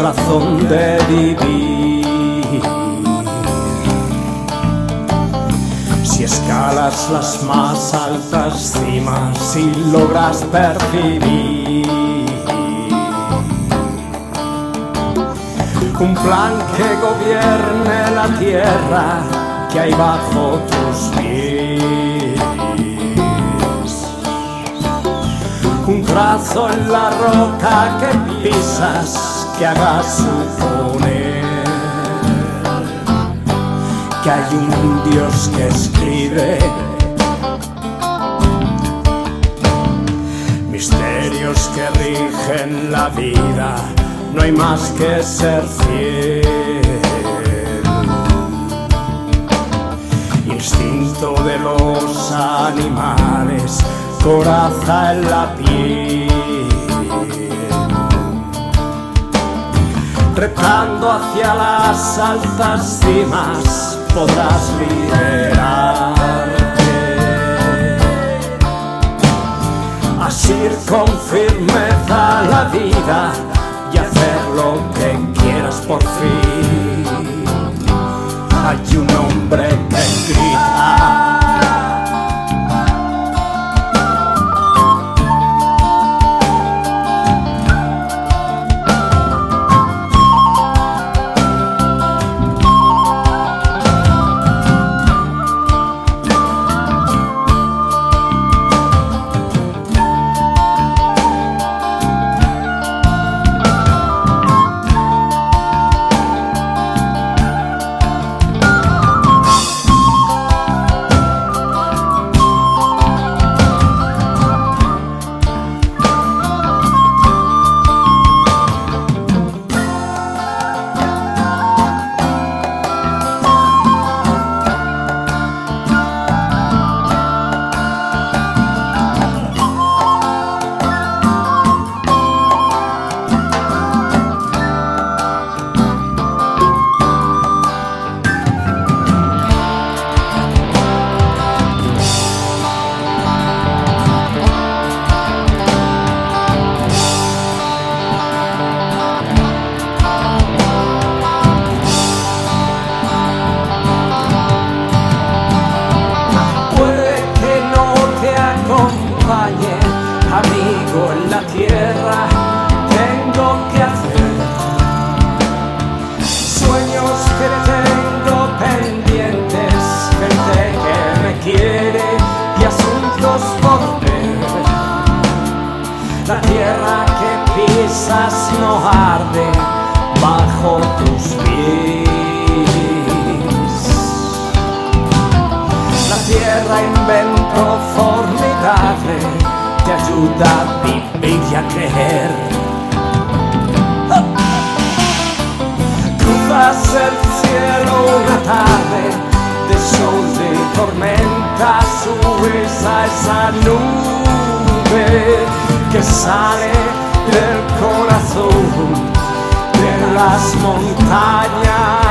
razón de vivir. Si escalas las más altas cimas y logras percibir un plan que gobierne la tierra que hay bajo tus pies. Trazo en la roca que pisas que haga suponer que hay un Dios que escribe misterios que rigen la vida. No hay más que ser fiel. Instinto de los animales, coraza en la piel. Retando hacia las altas cimas podrás liberarte. Asir con firmeza la vida y hacer a vivir a creer. Cruzas el cielo una tarde de sol de tormenta, subes a esa nube que sale del corazón de las montañas.